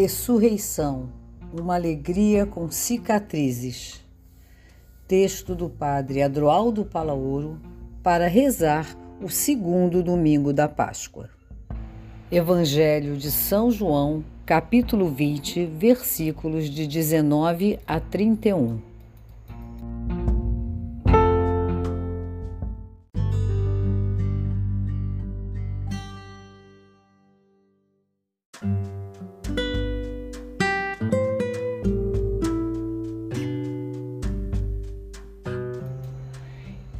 Ressurreição, uma alegria com cicatrizes. Texto do Padre Adroaldo Palaoro para rezar o segundo domingo da Páscoa. Evangelho de São João, capítulo 20, versículos de 19 a 31.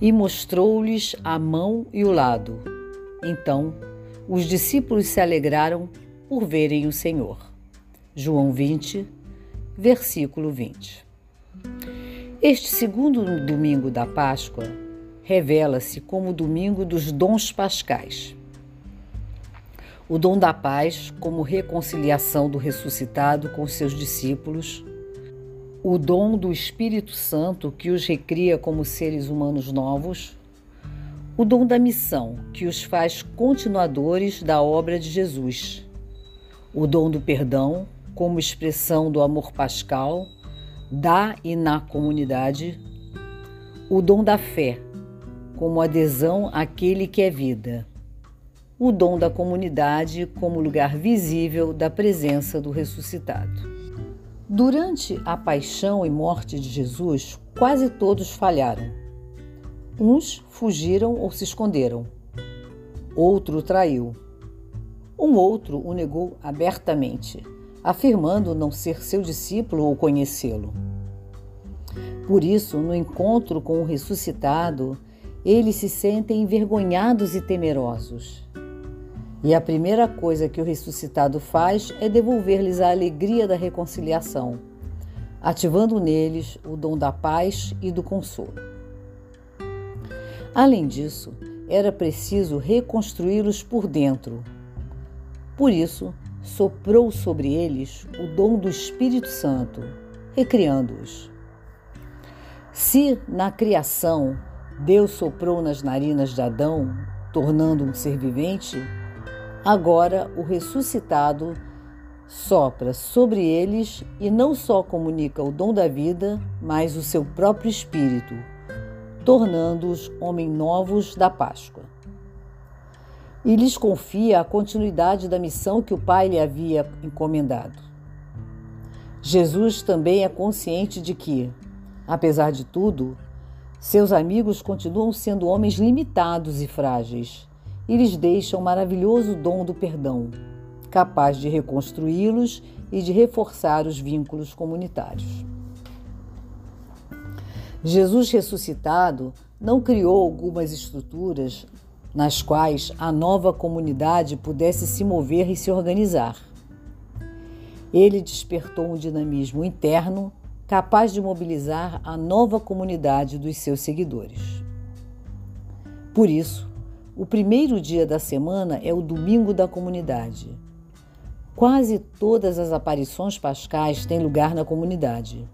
E mostrou-lhes a mão e o lado. Então os discípulos se alegraram por verem o Senhor. João 20, versículo 20. Este segundo domingo da Páscoa revela-se como o domingo dos dons pascais. O dom da paz, como reconciliação do ressuscitado com seus discípulos, o dom do Espírito Santo que os recria como seres humanos novos, o dom da missão que os faz continuadores da obra de Jesus, o dom do perdão como expressão do amor pascal, da e na comunidade, o dom da fé como adesão àquele que é vida, o dom da comunidade como lugar visível da presença do ressuscitado. Durante a paixão e morte de Jesus, quase todos falharam. Uns fugiram ou se esconderam. Outro traiu. Um outro o negou abertamente, afirmando não ser seu discípulo ou conhecê-lo. Por isso, no encontro com o ressuscitado, eles se sentem envergonhados e temerosos. E a primeira coisa que o ressuscitado faz é devolver-lhes a alegria da reconciliação, ativando neles o dom da paz e do consolo. Além disso, era preciso reconstruí-los por dentro. Por isso, soprou sobre eles o dom do Espírito Santo, recriando-os. Se na criação Deus soprou nas narinas de Adão, tornando um ser vivente, Agora o ressuscitado sopra sobre eles e não só comunica o dom da vida, mas o seu próprio espírito, tornando-os homens novos da Páscoa. E lhes confia a continuidade da missão que o Pai lhe havia encomendado. Jesus também é consciente de que, apesar de tudo, seus amigos continuam sendo homens limitados e frágeis e lhes deixa o maravilhoso dom do perdão, capaz de reconstruí-los e de reforçar os vínculos comunitários. Jesus ressuscitado não criou algumas estruturas nas quais a nova comunidade pudesse se mover e se organizar. Ele despertou um dinamismo interno capaz de mobilizar a nova comunidade dos seus seguidores. Por isso, o primeiro dia da semana é o domingo da comunidade. Quase todas as aparições pascais têm lugar na comunidade.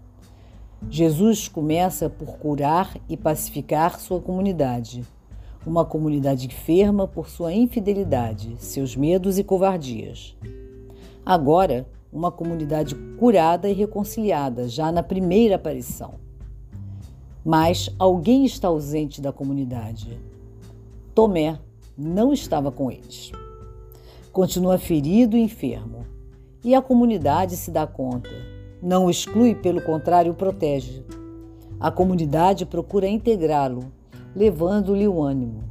Jesus começa por curar e pacificar sua comunidade, uma comunidade enferma por sua infidelidade, seus medos e covardias. Agora, uma comunidade curada e reconciliada, já na primeira aparição. Mas alguém está ausente da comunidade. Tomé não estava com eles. Continua ferido e enfermo. E a comunidade se dá conta. Não o exclui, pelo contrário, o protege. A comunidade procura integrá-lo, levando-lhe o ânimo.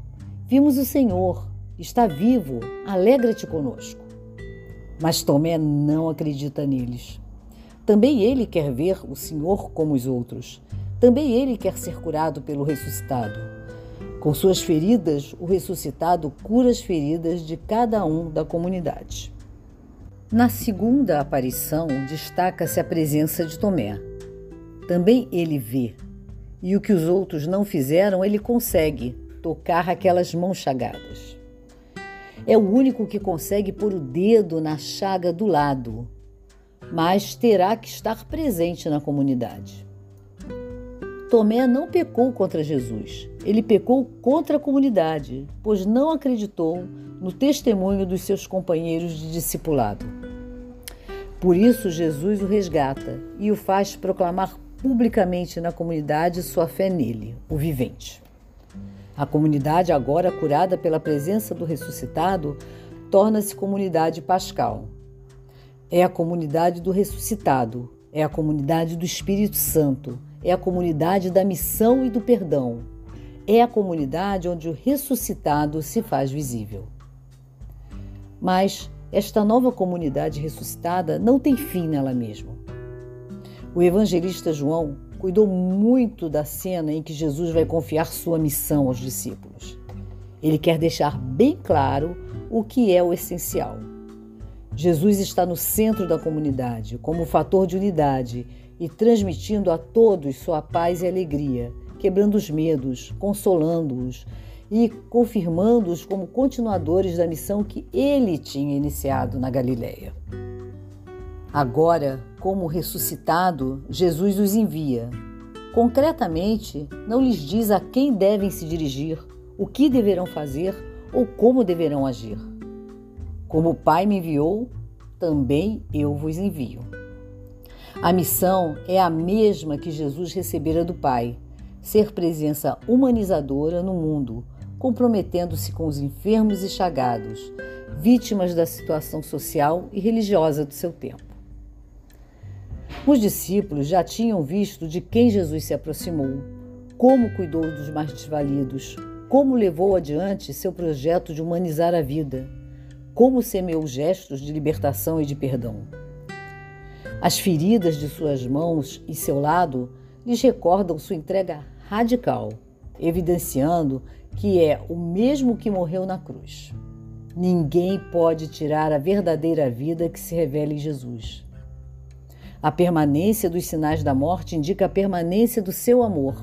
Vimos o Senhor, está vivo, alegra-te conosco. Mas Tomé não acredita neles. Também ele quer ver o Senhor como os outros. Também ele quer ser curado pelo ressuscitado. Com suas feridas, o ressuscitado cura as feridas de cada um da comunidade. Na segunda aparição, destaca-se a presença de Tomé. Também ele vê, e o que os outros não fizeram, ele consegue tocar aquelas mãos chagadas. É o único que consegue pôr o dedo na chaga do lado, mas terá que estar presente na comunidade. Tomé não pecou contra Jesus, ele pecou contra a comunidade, pois não acreditou no testemunho dos seus companheiros de discipulado. Por isso, Jesus o resgata e o faz proclamar publicamente na comunidade sua fé nele, o vivente. A comunidade, agora curada pela presença do ressuscitado, torna-se comunidade pascal. É a comunidade do ressuscitado, é a comunidade do Espírito Santo, é a comunidade da missão e do perdão, é a comunidade onde o ressuscitado se faz visível. Mas esta nova comunidade ressuscitada não tem fim nela mesma. O evangelista João cuidou muito da cena em que Jesus vai confiar sua missão aos discípulos. Ele quer deixar bem claro o que é o essencial. Jesus está no centro da comunidade, como fator de unidade e transmitindo a todos sua paz e alegria, quebrando os medos, consolando-os e confirmando-os como continuadores da missão que ele tinha iniciado na Galiléia. Agora, como ressuscitado, Jesus os envia. Concretamente, não lhes diz a quem devem se dirigir, o que deverão fazer ou como deverão agir. Como o Pai me enviou, também eu vos envio. A missão é a mesma que Jesus recebera do Pai: ser presença humanizadora no mundo, comprometendo-se com os enfermos e chagados, vítimas da situação social e religiosa do seu tempo. Os discípulos já tinham visto de quem Jesus se aproximou, como cuidou dos mais desvalidos, como levou adiante seu projeto de humanizar a vida, como semeou gestos de libertação e de perdão. As feridas de suas mãos e seu lado lhes recordam sua entrega radical, evidenciando que é o mesmo que morreu na cruz. Ninguém pode tirar a verdadeira vida que se revela em Jesus. A permanência dos sinais da morte indica a permanência do seu amor.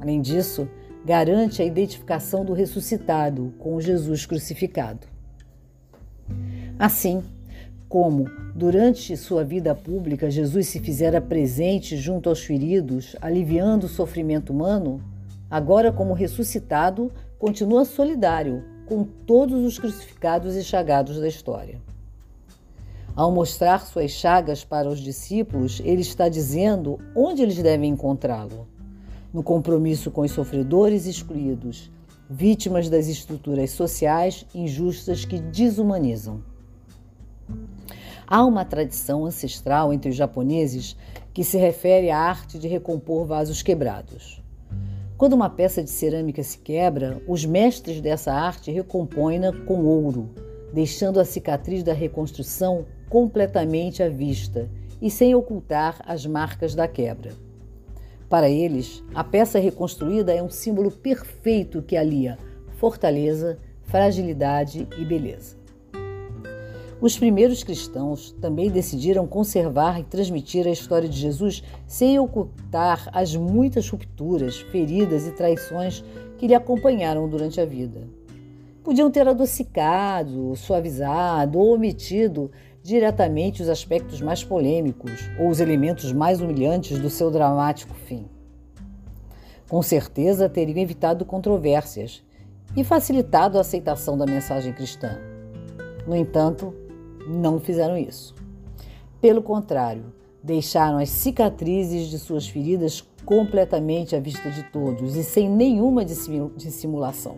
Além disso, garante a identificação do ressuscitado com Jesus crucificado. Assim, como durante sua vida pública Jesus se fizera presente junto aos feridos, aliviando o sofrimento humano, agora, como ressuscitado, continua solidário com todos os crucificados e chagados da história. Ao mostrar suas chagas para os discípulos, ele está dizendo onde eles devem encontrá-lo: no compromisso com os sofredores excluídos, vítimas das estruturas sociais injustas que desumanizam. Há uma tradição ancestral entre os japoneses que se refere à arte de recompor vasos quebrados. Quando uma peça de cerâmica se quebra, os mestres dessa arte recompõem-na com ouro, deixando a cicatriz da reconstrução completamente à vista e sem ocultar as marcas da quebra. Para eles, a peça reconstruída é um símbolo perfeito que alia fortaleza, fragilidade e beleza. Os primeiros cristãos também decidiram conservar e transmitir a história de Jesus sem ocultar as muitas rupturas, feridas e traições que lhe acompanharam durante a vida. Podiam ter adocicado, suavizado ou omitido diretamente os aspectos mais polêmicos ou os elementos mais humilhantes do seu dramático fim. Com certeza teriam evitado controvérsias e facilitado a aceitação da mensagem cristã. No entanto, não fizeram isso. Pelo contrário, deixaram as cicatrizes de suas feridas completamente à vista de todos e sem nenhuma dissimulação.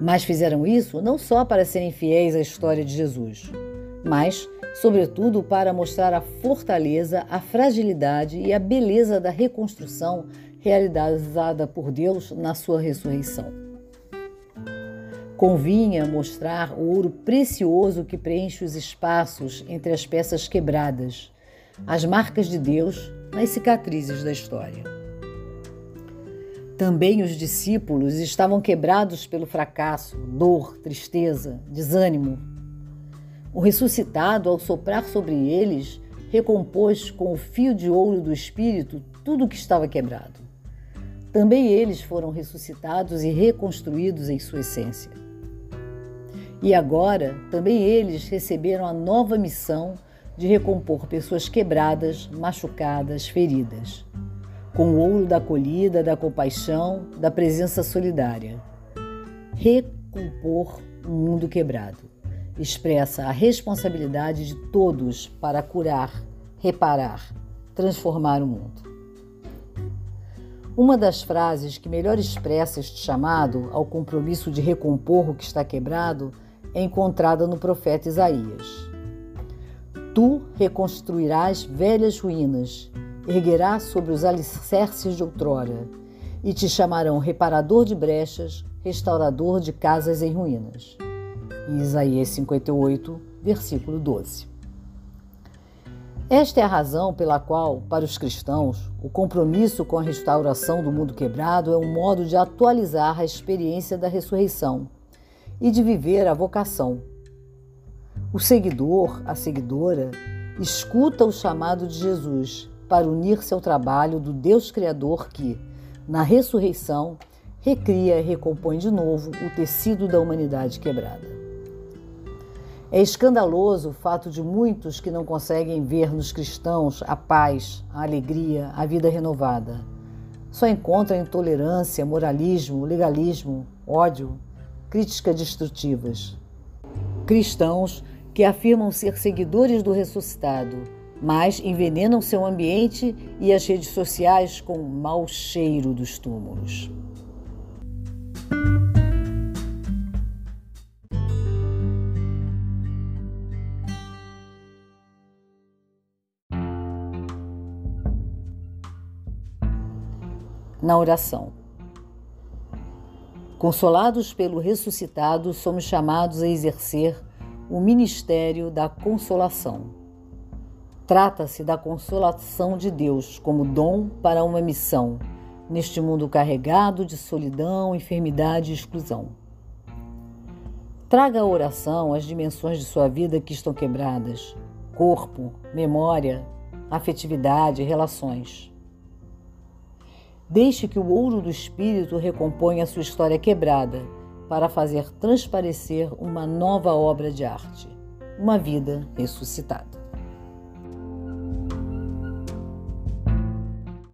Mas fizeram isso não só para serem fiéis à história de Jesus, mas, sobretudo, para mostrar a fortaleza, a fragilidade e a beleza da reconstrução realizada por Deus na sua ressurreição. Convinha mostrar o ouro precioso que preenche os espaços entre as peças quebradas, as marcas de Deus nas cicatrizes da história. Também os discípulos estavam quebrados pelo fracasso, dor, tristeza, desânimo. O ressuscitado, ao soprar sobre eles, recompôs com o fio de ouro do Espírito tudo o que estava quebrado. Também eles foram ressuscitados e reconstruídos em sua essência. E agora também eles receberam a nova missão de recompor pessoas quebradas, machucadas, feridas, com o ouro da acolhida, da compaixão, da presença solidária. Recompor um mundo quebrado. expressa a responsabilidade de todos para curar, reparar, transformar o mundo. Uma das frases que melhor expressa este chamado ao compromisso de recompor o que está quebrado encontrada no profeta Isaías. Tu reconstruirás velhas ruínas, erguerás sobre os alicerces de outrora, e te chamarão reparador de brechas, restaurador de casas em ruínas. Isaías 58, versículo 12. Esta é a razão pela qual, para os cristãos, o compromisso com a restauração do mundo quebrado é um modo de atualizar a experiência da ressurreição e de viver a vocação. O seguidor, a seguidora, escuta o chamado de Jesus para unir-se ao trabalho do Deus Criador que, na ressurreição, recria e recompõe de novo o tecido da humanidade quebrada. É escandaloso o fato de muitos que não conseguem ver nos cristãos a paz, a alegria, a vida renovada. Só encontram intolerância, moralismo, legalismo, ódio, críticas destrutivas. Cristãos que afirmam ser seguidores do ressuscitado, mas envenenam seu ambiente e as redes sociais com o mau cheiro dos túmulos. Na oração. Consolados pelo ressuscitado, somos chamados a exercer o ministério da consolação. Trata-se da consolação de Deus como dom para uma missão, neste mundo carregado de solidão, enfermidade e exclusão. Traga a oração as dimensões de sua vida que estão quebradas: corpo, memória, afetividade, relações. Deixe que o ouro do espírito recomponha sua história quebrada para fazer transparecer uma nova obra de arte, uma vida ressuscitada.